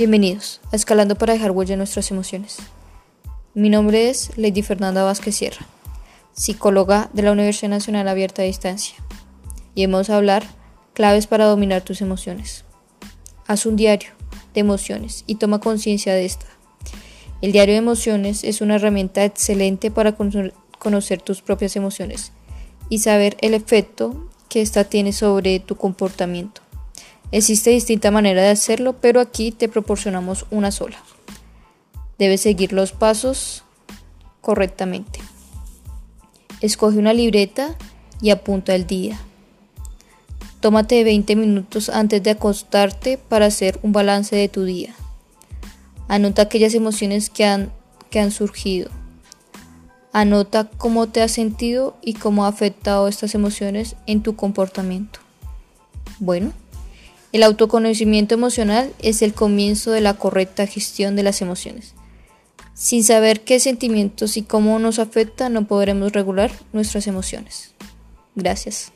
Bienvenidos a Escalando para dejar huella en nuestras emociones. Mi nombre es Lady Fernanda Vázquez Sierra, psicóloga de la Universidad Nacional Abierta a Distancia, y vamos a hablar claves para dominar tus emociones. Haz un diario de emociones y toma conciencia de esta. El diario de emociones es una herramienta excelente para conocer tus propias emociones y saber el efecto que ésta tiene sobre tu comportamiento. Existe distinta manera de hacerlo, pero aquí te proporcionamos una sola. Debes seguir los pasos correctamente. Escoge una libreta y apunta el día. Tómate 20 minutos antes de acostarte para hacer un balance de tu día. Anota aquellas emociones que han, que han surgido. Anota cómo te has sentido y cómo ha afectado estas emociones en tu comportamiento. Bueno, el autoconocimiento emocional es el comienzo de la correcta gestión de las emociones. Sin saber qué sentimientos y cómo nos afecta no podremos regular nuestras emociones. Gracias.